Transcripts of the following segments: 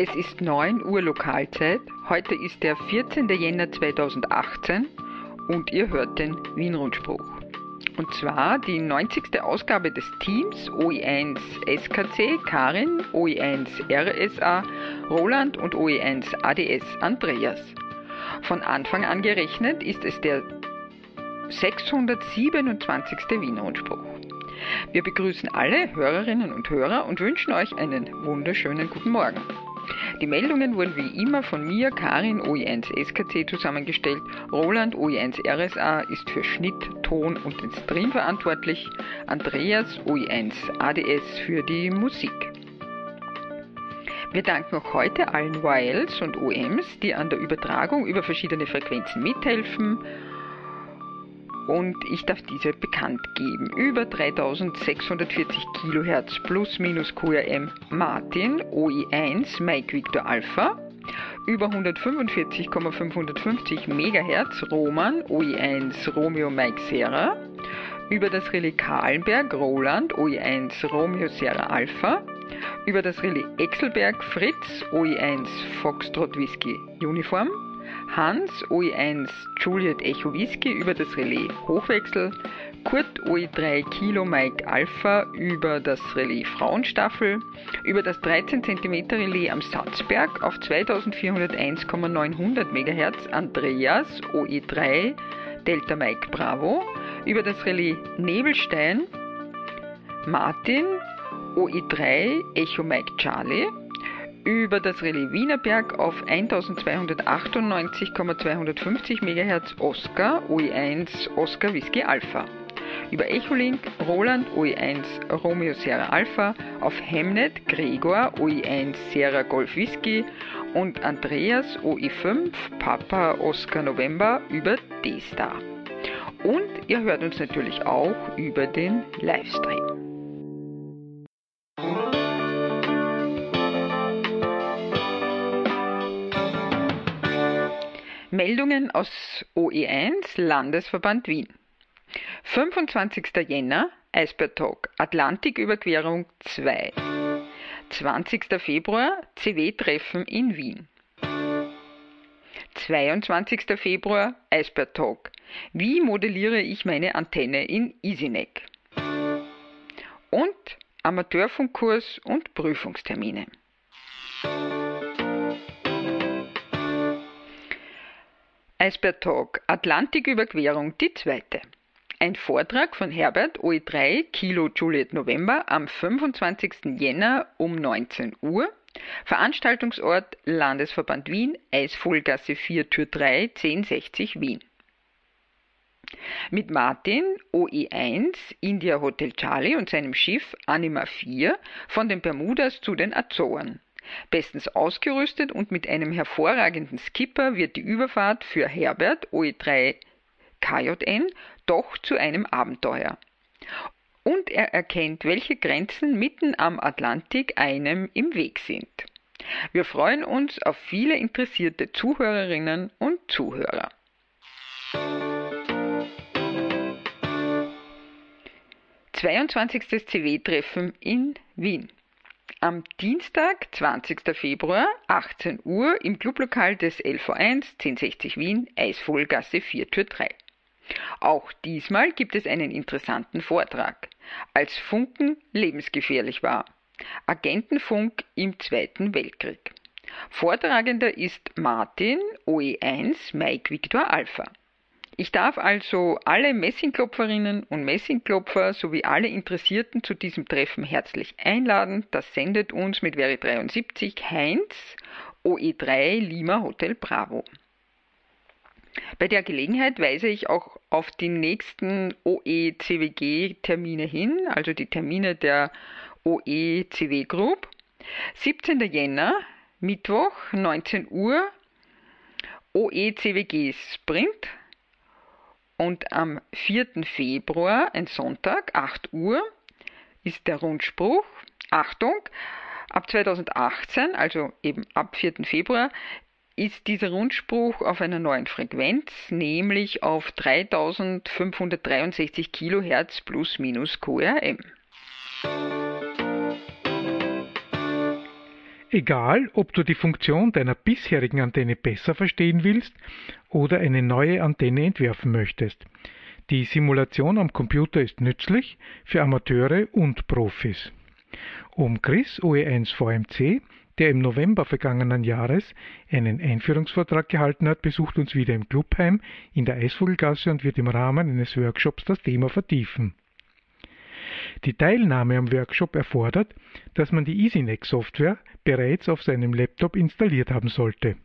Es ist 9 Uhr Lokalzeit. Heute ist der 14. Jänner 2018 und ihr hört den Wien-Rundspruch. Und zwar die 90. Ausgabe des Teams OE1 SKC Karin, OE1 RSA Roland und OE1 ADS Andreas. Von Anfang an gerechnet ist es der 627. Wien-Rundspruch. Wir begrüßen alle Hörerinnen und Hörer und wünschen euch einen wunderschönen guten Morgen. Die Meldungen wurden wie immer von mir, Karin OE1 SKC zusammengestellt. Roland OE1 RSA ist für Schnitt, Ton und den Stream verantwortlich. Andreas OE1 ADS für die Musik. Wir danken auch heute allen YLs und OMs, die an der Übertragung über verschiedene Frequenzen mithelfen und ich darf diese bekannt geben. Über 3640 kHz plus minus QRM Martin OI1 Mike Victor Alpha. Über 145,550 MHz Roman OI1 Romeo Mike Serra. Über das Relais Kahlenberg Roland OI1 Romeo Serra Alpha. Über das Relais Exelberg Fritz OI1 Foxtrot Whisky Uniform Hans OE1 Juliet Echo Whisky über das Relais Hochwechsel, Kurt OE3 Kilo Mike Alpha über das Relais Frauenstaffel, über das 13 cm Relais am Satzberg auf 2401,900 MHz Andreas OE3 Delta Mike Bravo, über das Relais Nebelstein Martin OE3 Echo Mike Charlie, über das Relais Wienerberg auf 1298,250 MHz Oscar OE1 Oscar Whisky Alpha. Über Echolink Roland OE1 Romeo Sierra Alpha auf Hemnet Gregor OE1 Sierra Golf Whisky und Andreas OE5 Papa Oscar November über D-Star. Und ihr hört uns natürlich auch über den Livestream. Meldungen aus OE1 Landesverband Wien. 25. Jänner Eisberg-Talk Atlantiküberquerung 2. 20. Februar CW-Treffen in Wien. 22. Februar Eisberg-Talk Wie modelliere ich meine Antenne in EasyNeck? Und Amateurfunkkurs und Prüfungstermine. Eisbär Talk Atlantiküberquerung die zweite. Ein Vortrag von Herbert OE3 Kilo Juliet November am 25. Jänner um 19 Uhr. Veranstaltungsort Landesverband Wien, Eisvollgasse 4 Tür 3 1060 Wien. Mit Martin OE1 India Hotel Charlie und seinem Schiff Anima 4 von den Bermudas zu den Azoren. Bestens ausgerüstet und mit einem hervorragenden Skipper wird die Überfahrt für Herbert OE3 KJN doch zu einem Abenteuer. Und er erkennt, welche Grenzen mitten am Atlantik einem im Weg sind. Wir freuen uns auf viele interessierte Zuhörerinnen und Zuhörer. Zweiundzwanzigstes CW-Treffen in Wien. Am Dienstag, 20. Februar, 18 Uhr im Clublokal des LV1 1060 Wien, Eisvogelgasse 4 Tür 3. Auch diesmal gibt es einen interessanten Vortrag. Als Funken lebensgefährlich war. Agentenfunk im Zweiten Weltkrieg. Vortragender ist Martin OE1 Mike Victor Alpha. Ich darf also alle Messingklopferinnen und Messingklopfer sowie alle Interessierten zu diesem Treffen herzlich einladen. Das sendet uns mit Veri 73 Heinz OE3 Lima Hotel Bravo. Bei der Gelegenheit weise ich auch auf die nächsten OE-CWG-Termine hin, also die Termine der OE-CW Group. 17. Jänner, Mittwoch, 19 Uhr, OE-CWG Sprint, und am 4. Februar, ein Sonntag, 8 Uhr, ist der Rundspruch. Achtung, ab 2018, also eben ab 4. Februar, ist dieser Rundspruch auf einer neuen Frequenz, nämlich auf 3563 kHz plus minus QRM. Egal, ob du die Funktion deiner bisherigen Antenne besser verstehen willst oder eine neue Antenne entwerfen möchtest. Die Simulation am Computer ist nützlich für Amateure und Profis. Um Chris OE1 VMC, der im November vergangenen Jahres einen Einführungsvortrag gehalten hat, besucht uns wieder im Clubheim in der Eisvogelgasse und wird im Rahmen eines Workshops das Thema vertiefen. Die Teilnahme am Workshop erfordert, dass man die EasyNeck-Software bereits auf seinem Laptop installiert haben sollte.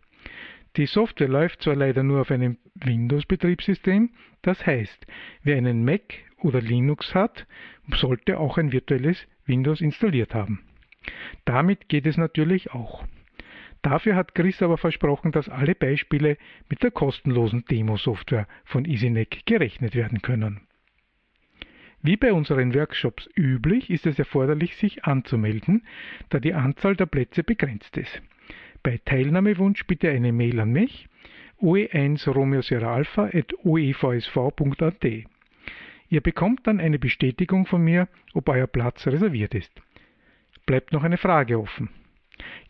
Die Software läuft zwar leider nur auf einem Windows-Betriebssystem, das heißt, wer einen Mac oder Linux hat, sollte auch ein virtuelles Windows installiert haben. Damit geht es natürlich auch. Dafür hat Chris aber versprochen, dass alle Beispiele mit der kostenlosen Demo-Software von EasyNeck gerechnet werden können. Wie bei unseren Workshops üblich ist es erforderlich, sich anzumelden, da die Anzahl der Plätze begrenzt ist. Bei Teilnahmewunsch bitte eine Mail an mich oe1 Romeo Sierra Alpha at oevsv.at. Ihr bekommt dann eine Bestätigung von mir, ob euer Platz reserviert ist. Bleibt noch eine Frage offen.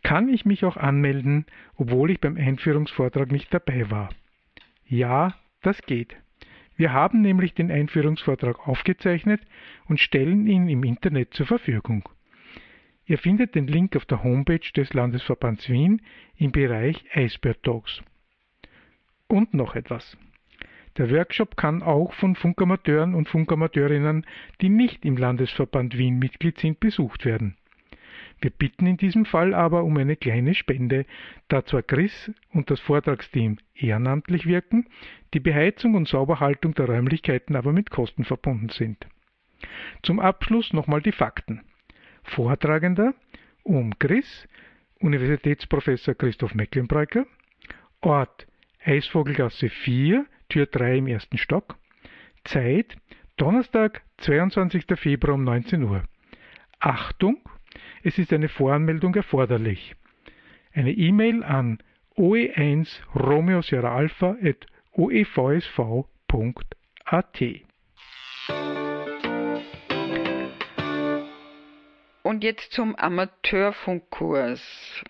Kann ich mich auch anmelden, obwohl ich beim Einführungsvortrag nicht dabei war? Ja, das geht. Wir haben nämlich den Einführungsvortrag aufgezeichnet und stellen ihn im Internet zur Verfügung. Ihr findet den Link auf der Homepage des Landesverbands Wien im Bereich Eisbär Talks. Und noch etwas. Der Workshop kann auch von Funkamateuren und Funkamateurinnen, die nicht im Landesverband Wien Mitglied sind, besucht werden. Wir bitten in diesem Fall aber um eine kleine Spende, da zwar Chris und das Vortragsteam ehrenamtlich wirken, die Beheizung und Sauberhaltung der Räumlichkeiten aber mit Kosten verbunden sind. Zum Abschluss nochmal die Fakten. Vortragender um Chris, Universitätsprofessor Christoph Mecklenbreuker, Ort Eisvogelgasse 4, Tür 3 im ersten Stock, Zeit Donnerstag, 22. Februar um 19 Uhr. Achtung, es ist eine Voranmeldung erforderlich. Eine E-Mail an oe1 Romeo oevsv.at. Und jetzt zum Amateurfunkkurs.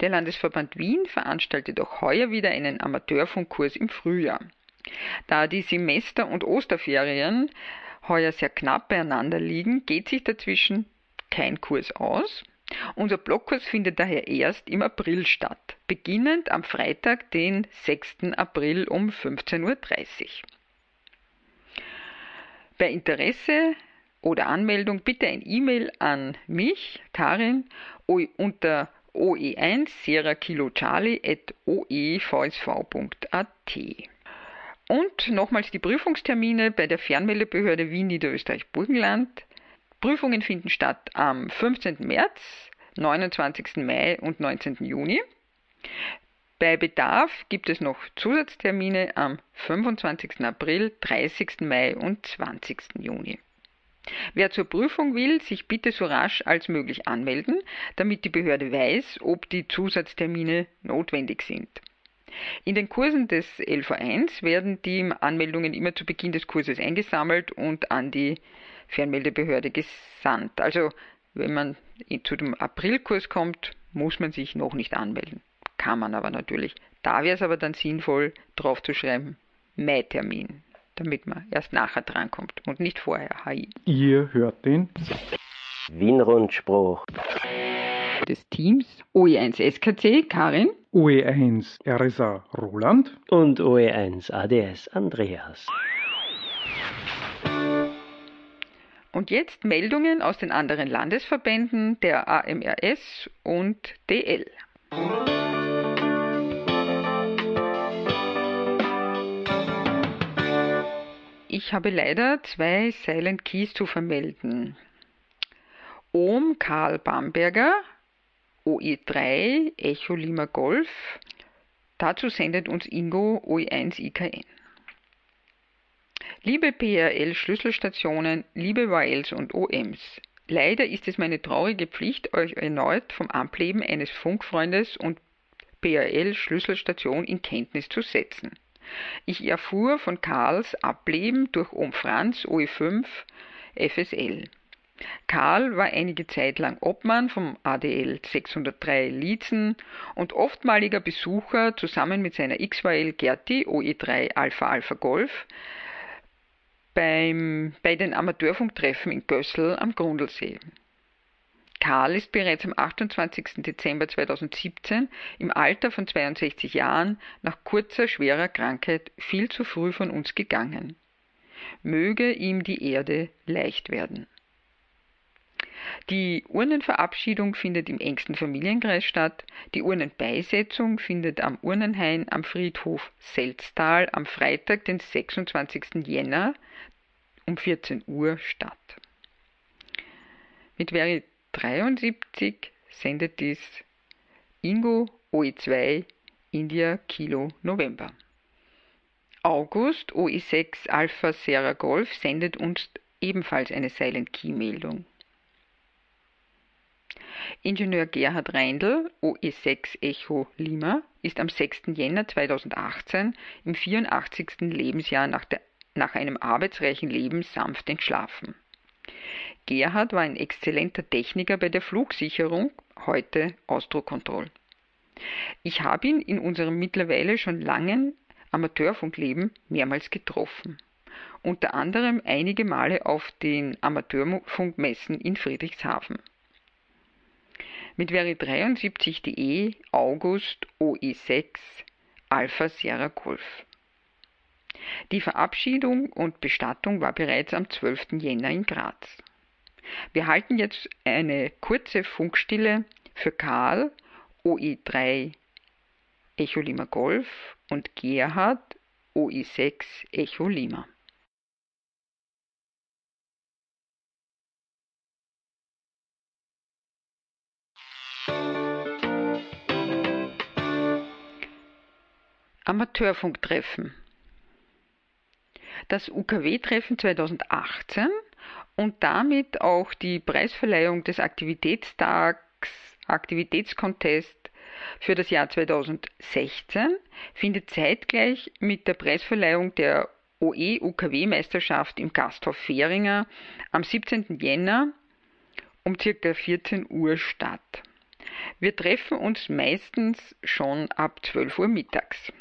Der Landesverband Wien veranstaltet auch heuer wieder einen Amateurfunkkurs im Frühjahr. Da die Semester- und Osterferien heuer sehr knapp beieinander liegen, geht sich dazwischen kein Kurs aus. Unser Blockkurs findet daher erst im April statt, beginnend am Freitag, den 6. April um 15.30 Uhr. Bei Interesse oder Anmeldung bitte ein E-Mail an mich, Tarin, unter oe1 Sierra Kilo Charlie at oevsv.at. Und nochmals die Prüfungstermine bei der Fernmeldebehörde Wien Niederösterreich Burgenland Prüfungen finden statt am 15. März, 29. Mai und 19. Juni. Bei Bedarf gibt es noch Zusatztermine am 25. April, 30. Mai und 20. Juni. Wer zur Prüfung will, sich bitte so rasch als möglich anmelden, damit die Behörde weiß, ob die Zusatztermine notwendig sind. In den Kursen des LV1 werden die Anmeldungen immer zu Beginn des Kurses eingesammelt und an die Fernmeldebehörde gesandt. Also wenn man zu dem Aprilkurs kommt, muss man sich noch nicht anmelden. Kann man aber natürlich. Da wäre es aber dann sinnvoll, drauf zu schreiben, Mai-Termin, damit man erst nachher drankommt und nicht vorher HI. Ihr hört den Wien-Rundspruch des Teams OE1 SKC Karin, OE1 RSA Roland und OE1 ADS Andreas. Und jetzt Meldungen aus den anderen Landesverbänden der AMRS und DL. Ich habe leider zwei Silent Keys zu vermelden. Ohm Karl Bamberger, OE3 Echo Lima Golf. Dazu sendet uns Ingo OE1 IKN. Liebe PRL-Schlüsselstationen, liebe YLs und OMs, leider ist es meine traurige Pflicht, euch erneut vom Ableben eines Funkfreundes und PRL-Schlüsselstation in Kenntnis zu setzen. Ich erfuhr von Karls Ableben durch Om Franz OE5 FSL. Karl war einige Zeit lang Obmann vom ADL 603 Liezen und oftmaliger Besucher zusammen mit seiner XYL Gerti OE3 Alpha Alpha Golf beim, bei den Amateurfunktreffen in Gössel am Grundlsee. Karl ist bereits am 28. Dezember 2017 im Alter von 62 Jahren nach kurzer schwerer Krankheit viel zu früh von uns gegangen. Möge ihm die Erde leicht werden. Die Urnenverabschiedung findet im engsten Familienkreis statt. Die Urnenbeisetzung findet am Urnenhain am Friedhof Selztal am Freitag, den 26. Jänner um 14 Uhr statt. Mit Veri 73 sendet dies Ingo OE2 India Kilo November. August OE6 Alpha Sierra Golf sendet uns ebenfalls eine Silent Key Meldung. Ingenieur Gerhard Reindl, OE6 Echo Lima, ist am 6. Jänner 2018 im 84. Lebensjahr nach, der, nach einem arbeitsreichen Leben sanft entschlafen. Gerhard war ein exzellenter Techniker bei der Flugsicherung, heute Ausdruckkontroll. Ich habe ihn in unserem mittlerweile schon langen Amateurfunkleben mehrmals getroffen. Unter anderem einige Male auf den Amateurfunkmessen in Friedrichshafen mit Veri 73.de August OE6 Alpha Sierra Golf. Die Verabschiedung und Bestattung war bereits am 12. Jänner in Graz. Wir halten jetzt eine kurze Funkstille für Karl OE3 Echo Lima Golf und Gerhard OE6 Echo Lima. Amateurfunktreffen. Das UKW-Treffen 2018 und damit auch die Preisverleihung des Aktivitätstags, Aktivitätskontest für das Jahr 2016 findet zeitgleich mit der Preisverleihung der OE-UKW-Meisterschaft im Gasthof Fähringer am 17. Jänner um ca. 14 Uhr statt. Wir treffen uns meistens schon ab 12 Uhr mittags.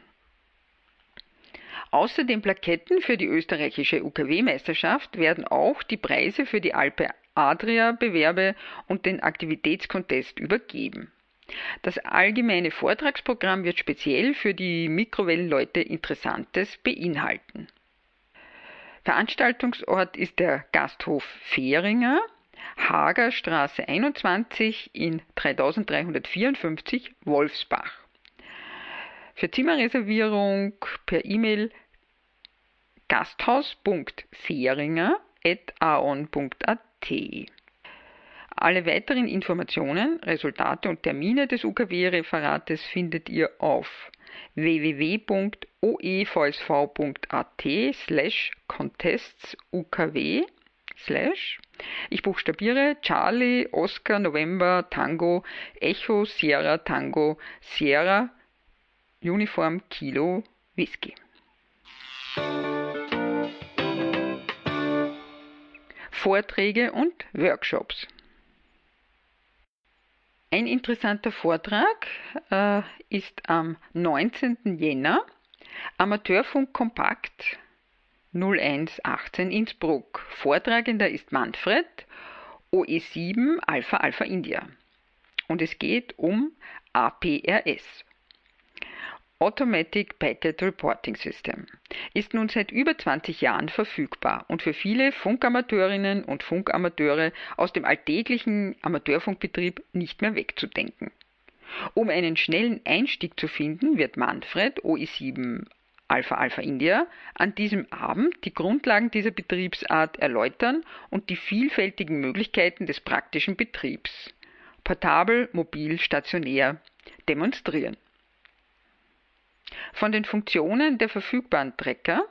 Außer den Plaketten für die österreichische UKW-Meisterschaft werden auch die Preise für die Alpe Adria-Bewerbe und den Aktivitätskontest übergeben. Das allgemeine Vortragsprogramm wird speziell für die Mikrowellenleute Interessantes beinhalten. Veranstaltungsort ist der Gasthof Fähringer, Hagerstraße 21 in 3354 Wolfsbach. Für Zimmerreservierung per E-Mail gasthaus.feringer.aon.at. Alle weiteren Informationen, Resultate und Termine des UKW-Referates findet ihr auf www.oevsv.at slash contests UKW slash ich buchstabiere Charlie, Oscar, November, Tango, Echo, Sierra, Tango, Sierra, Uniform, Kilo, Whisky. Vorträge und Workshops. Ein interessanter Vortrag äh, ist am 19. Jänner Amateurfunk Kompakt 0118 Innsbruck. Vortragender ist Manfred, OE7 Alpha Alpha India. Und es geht um APRS. Automatic Packet Reporting System ist nun seit über 20 Jahren verfügbar und für viele Funkamateurinnen und Funkamateure aus dem alltäglichen Amateurfunkbetrieb nicht mehr wegzudenken. Um einen schnellen Einstieg zu finden, wird Manfred OE7 Alpha Alpha India an diesem Abend die Grundlagen dieser Betriebsart erläutern und die vielfältigen Möglichkeiten des praktischen Betriebs portabel, mobil, stationär demonstrieren. Von den Funktionen der verfügbaren Tracker,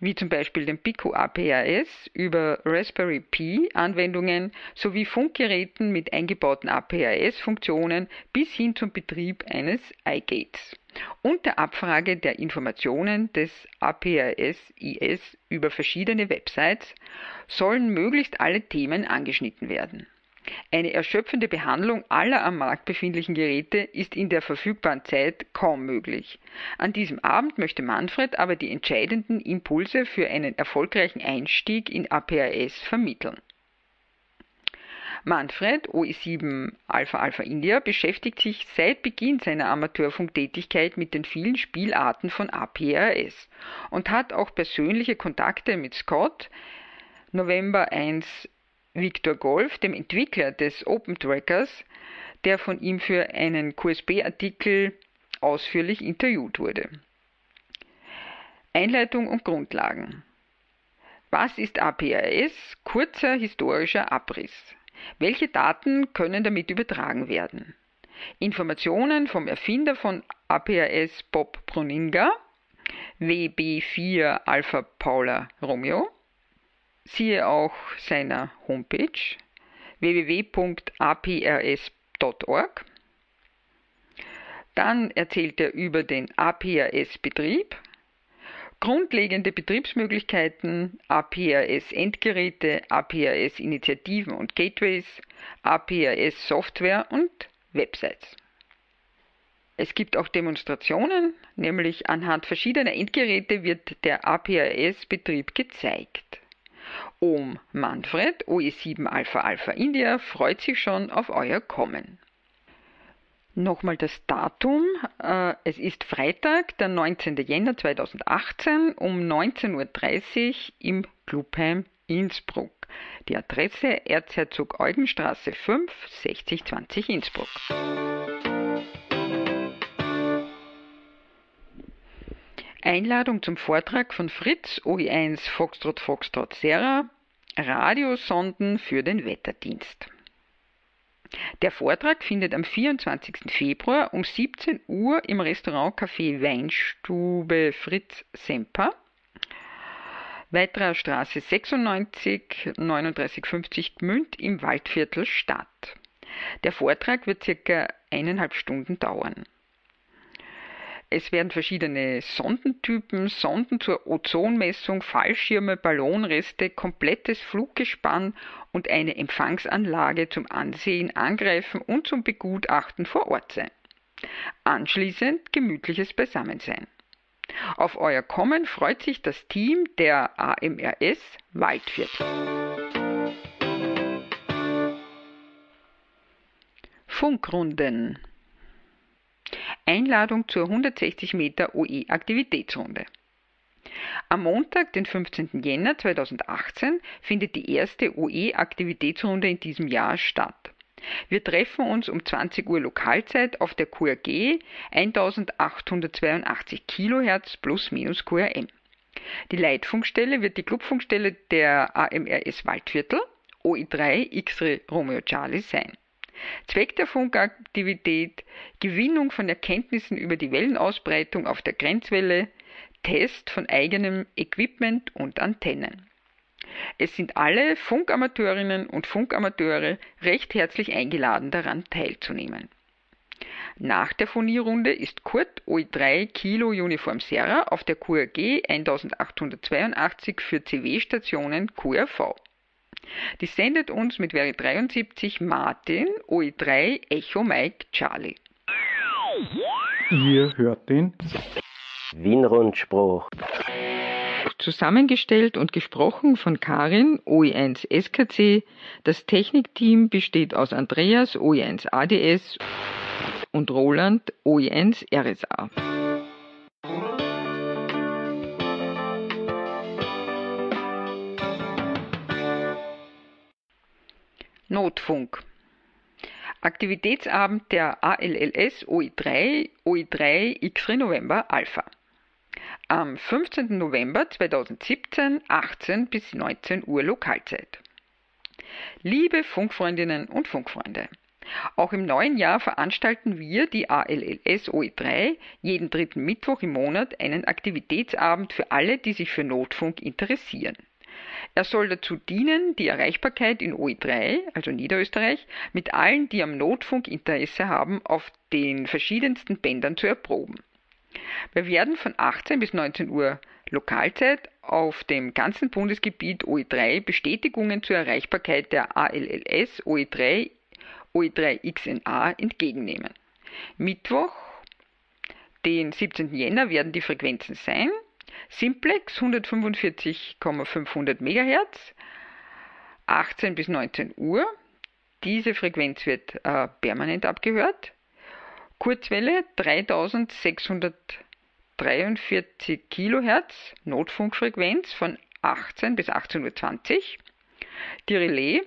wie zum Beispiel dem Pico APRS über Raspberry Pi Anwendungen sowie Funkgeräten mit eingebauten APRS Funktionen bis hin zum Betrieb eines iGates, und der Abfrage der Informationen des APRS-IS über verschiedene Websites sollen möglichst alle Themen angeschnitten werden. Eine erschöpfende Behandlung aller am Markt befindlichen Geräte ist in der verfügbaren Zeit kaum möglich. An diesem Abend möchte Manfred aber die entscheidenden Impulse für einen erfolgreichen Einstieg in APRS vermitteln. Manfred, OE7 Alpha Alpha India, beschäftigt sich seit Beginn seiner Amateurfunktätigkeit mit den vielen Spielarten von APRS und hat auch persönliche Kontakte mit Scott, November 1 Victor Golf, dem Entwickler des Open Trackers, der von ihm für einen QSB-Artikel ausführlich interviewt wurde. Einleitung und Grundlagen. Was ist APRS? Kurzer historischer Abriss. Welche Daten können damit übertragen werden? Informationen vom Erfinder von APRS Bob Bruninga, WB4 Alpha Paula Romeo, siehe auch seiner Homepage www.aprs.org. Dann erzählt er über den APRS-Betrieb, grundlegende Betriebsmöglichkeiten, APRS-Endgeräte, APRS-Initiativen und Gateways, APRS-Software und Websites. Es gibt auch Demonstrationen, nämlich anhand verschiedener Endgeräte wird der APRS-Betrieb gezeigt. Om Manfred, OE7 Alpha Alpha India, freut sich schon auf euer Kommen. Nochmal das Datum. Äh, es ist Freitag, der 19. Jänner 2018 um 19.30 Uhr im Clubheim Innsbruck. Die Adresse Erzherzog Eugenstraße 5, 6020 Innsbruck. Einladung zum Vortrag von Fritz OE1 Foxtrot Foxtrot Serra Radiosonden für den Wetterdienst. Der Vortrag findet am 24. Februar um 17 Uhr im Restaurant Café Weinstube Fritz Semper, Weiterer Straße 96 3950 Gmünd im Waldviertel statt. Der Vortrag wird circa eineinhalb Stunden dauern. Es werden verschiedene Sondentypen, Sonden zur Ozonmessung, Fallschirme, Ballonreste, komplettes Fluggespann und eine Empfangsanlage zum Ansehen, Angreifen und zum Begutachten vor Ort sein. Anschließend gemütliches Beisammensein. Auf euer Kommen freut sich das Team der AMRS Waldviertel. Funkrunden Einladung zur 160 Meter OE Aktivitätsrunde. Am Montag, den 15. Jänner 2018, findet die erste OE Aktivitätsrunde in diesem Jahr statt. Wir treffen uns um 20 Uhr Lokalzeit auf der QRG 1882 kHz plus minus QRM. Die Leitfunkstelle wird die Clubfunkstelle der AMRS Waldviertel OE3 X-Ray Romeo Charlie sein. Zweck der Funkaktivität Gewinnung von Erkenntnissen über die Wellenausbreitung auf der Grenzwelle, Test von eigenem Equipment und Antennen. Es sind alle Funkamateurinnen und Funkamateure recht herzlich eingeladen, daran teilzunehmen. Nach der Furnierrunde ist Kurt OE3 Kilo Uniform Serra auf der QRG 1882 für CW-Stationen QRV. Die sendet uns mit Wäre 73 Martin OE3 Echo Mike Charlie. Ihr hört den Wien-Rundspruch. Zusammengestellt und gesprochen von Karin OE1 SKC. Das Technikteam besteht aus Andreas OE1 ADS und Roland OE1 RSA. Notfunk. Aktivitätsabend der ALLS OI3 OI3 X-Ray November Alpha. Am 15. November 2017, 18 bis 19 Uhr Lokalzeit. Liebe Funkfreundinnen und Funkfreunde, auch im neuen Jahr veranstalten wir, die ALLS OE3, jeden dritten Mittwoch im Monat einen Aktivitätsabend für alle, die sich für Notfunk interessieren. Er soll dazu dienen, die Erreichbarkeit in OE3, also Niederösterreich, mit allen, die am Notfunk Interesse haben, auf den verschiedensten Bändern zu erproben. Wir werden von 18 bis 19 Uhr Lokalzeit auf dem ganzen Bundesgebiet OE3 Bestätigungen zur Erreichbarkeit der ALLS OE3 OE3XNA entgegennehmen. Mittwoch, den 17. Jänner, werden die Frequenzen sein Simplex 145,500 MHz, 18 bis 19 Uhr. Diese Frequenz wird äh, permanent abgehört. Kurzwelle 3643 kHz, Notfunkfrequenz von 18 bis 18.20 Uhr. Die Relais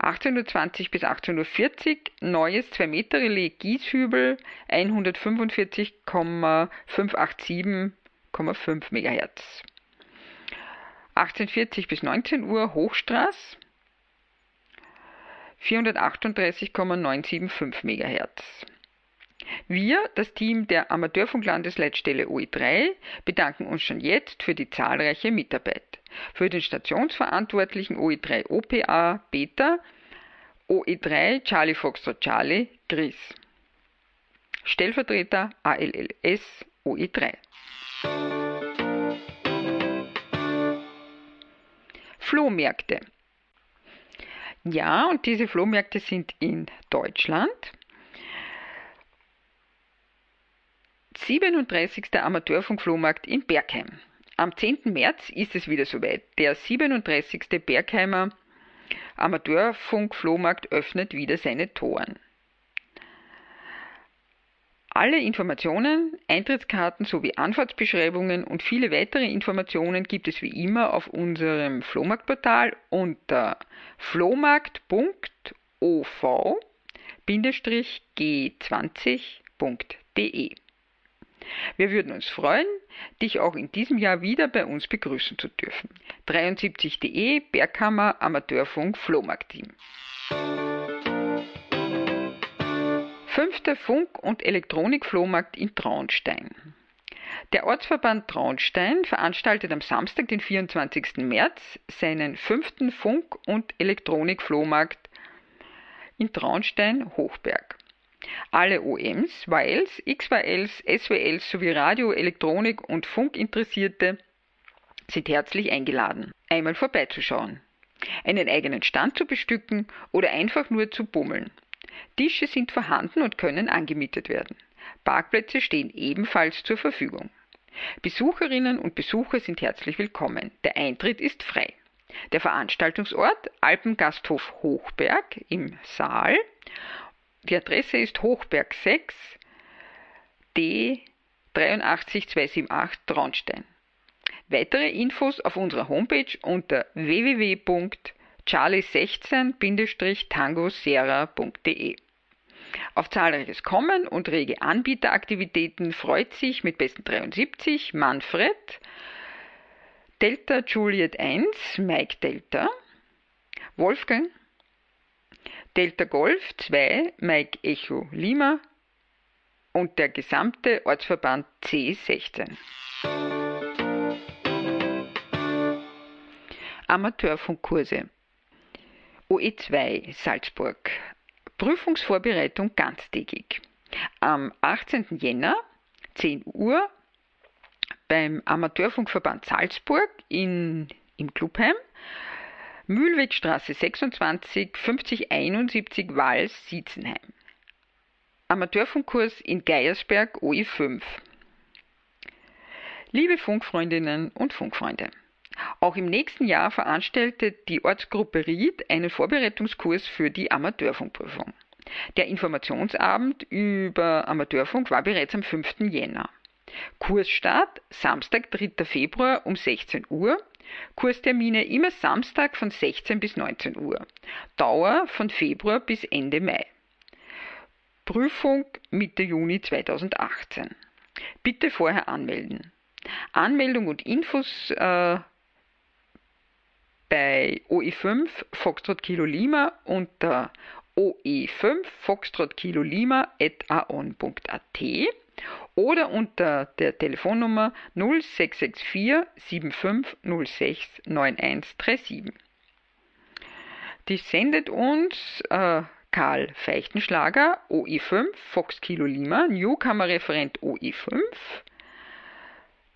18.20 bis 18.40 Uhr, neues 2 Meter Relais Gieshübel 145,587 1,5 MHz. 1840 bis 19 Uhr Hochstraß 438,975 MHz. Wir, das Team der Amateurfunklandesleitstelle OE3, bedanken uns schon jetzt für die zahlreiche Mitarbeit. Für den Stationsverantwortlichen OE3 OPA Beta, OE3 Charlie Foxtrot Charlie Gris. Stellvertreter ALLS OE3. Flohmärkte. Ja, und diese Flohmärkte sind in Deutschland. 37. Amateurfunkflohmarkt in Bergheim. Am 10. März ist es wieder soweit. Der 37. Bergheimer Amateurfunkflohmarkt öffnet wieder seine Toren. Alle Informationen, Eintrittskarten sowie Anfahrtsbeschreibungen und viele weitere Informationen gibt es wie immer auf unserem Flohmarktportal unter flohmarkt.ov-g20.de. Wir würden uns freuen, dich auch in diesem Jahr wieder bei uns begrüßen zu dürfen. 73.de Berghammer Amateurfunk Flohmarktteam. Fünfter Funk- und Elektronikflohmarkt in Traunstein. Der Ortsverband Traunstein veranstaltet am Samstag, den 24. März, seinen fünften Funk- und Elektronikflohmarkt in Traunstein-Hochberg. Alle OMs, YLs, XYLs, SWLs sowie Radio-, Elektronik- und Funkinteressierte sind herzlich eingeladen, einmal vorbeizuschauen, einen eigenen Stand zu bestücken oder einfach nur zu bummeln. Tische sind vorhanden und können angemietet werden. Parkplätze stehen ebenfalls zur Verfügung. Besucherinnen und Besucher sind herzlich willkommen. Der Eintritt ist frei. Der Veranstaltungsort Alpengasthof Hochberg im Saal. Die Adresse ist Hochberg 6 D 83278 Traunstein. Weitere Infos auf unserer Homepage unter www charlie16-tangosera.de. Auf zahlreiches Kommen und rege Anbieteraktivitäten freut sich mit besten 73 Manfred, Delta Juliet 1, Mike Delta, Wolfgang, Delta Golf 2, Mike Echo Lima und der gesamte Ortsverband C16. Amateurfunkkurse OE2 Salzburg. Prüfungsvorbereitung ganztägig. Am 18. Jänner, 10 Uhr, beim Amateurfunkverband Salzburg in, im Clubheim. Mühlwegstraße 26 5071 Wals, Siezenheim. Amateurfunkkurs in Geiersberg OE5. Liebe Funkfreundinnen und Funkfreunde, auch im nächsten Jahr veranstaltet die Ortsgruppe Ried einen Vorbereitungskurs für die Amateurfunkprüfung. Der Informationsabend über Amateurfunk war bereits am 5. Jänner. Kursstart Samstag, 3. Februar um 16 Uhr. Kurstermine immer Samstag von 16 bis 19 Uhr. Dauer von Februar bis Ende Mai. Prüfung Mitte Juni 2018. Bitte vorher anmelden. Anmeldung und Infos äh, bei OE5 Foxtrot Kilo Lima unter OE5 Foxtrot Kilo Lima at aon.at oder unter der Telefonnummer 0664 7506 9137. Die sendet uns äh, Karl Feichtenschlager, OI5, Fox Kilo Lima, Newcomer-Referent OI5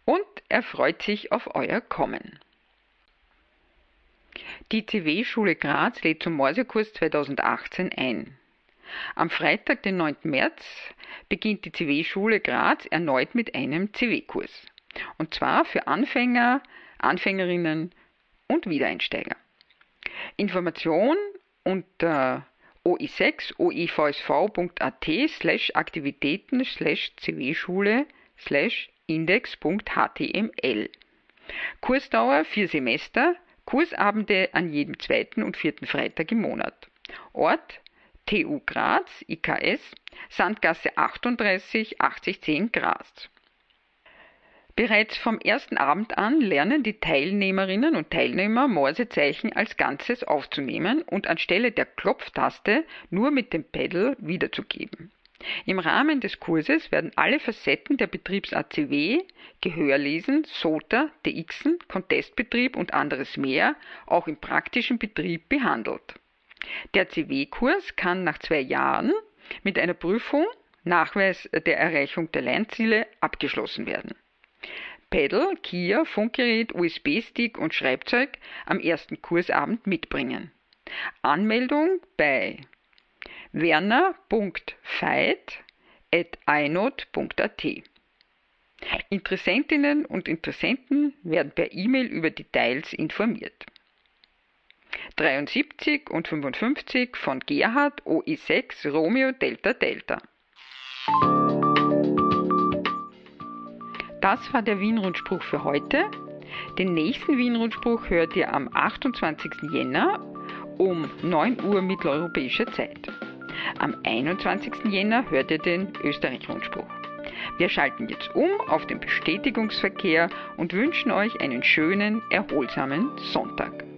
und er freut sich auf euer Kommen. Die CW-Schule Graz lädt zum Morsekurs 2018 ein. Am Freitag, den 9. März, beginnt die CW-Schule Graz erneut mit einem CW-Kurs. Und zwar für Anfänger, Anfängerinnen und Wiedereinsteiger. Information unter oi6 oivsv.at slash aktivitäten slash cw-schule slash index.html. Kursdauer vier Semester, Kursabende an jedem zweiten und vierten Freitag im Monat. Ort TU Graz, IKS, Sandgasse 38 8010 Graz. Bereits vom ersten Abend an lernen die Teilnehmerinnen und Teilnehmer Morsezeichen als Ganzes aufzunehmen und anstelle der Klopftaste nur mit dem Pedal wiederzugeben. Im Rahmen des Kurses werden alle Facetten der Betriebs-ACW, Gehörlesen, SOTA, DXen, Contestbetrieb und anderes mehr auch im praktischen Betrieb behandelt. Der CW-Kurs kann nach zwei Jahren mit einer Prüfung, Nachweis der Erreichung der Lernziele, abgeschlossen werden. Pedal, Kia, Funkgerät, USB-Stick und Schreibzeug am ersten Kursabend mitbringen. Anmeldung bei werner.veit.inode.at Interessentinnen und Interessenten werden per E-Mail über Details informiert. 73 und 55 von Gerhard OI6 Romeo Delta Delta. Das war der Wien-Rundspruch für heute. Den nächsten Wien-Rundspruch hört ihr am 28. Jänner um 9 Uhr mitteleuropäischer Zeit. Am 21. Jänner hört ihr den Österreich-Rundspruch. Wir schalten jetzt um auf den Bestätigungsverkehr und wünschen euch einen schönen, erholsamen Sonntag.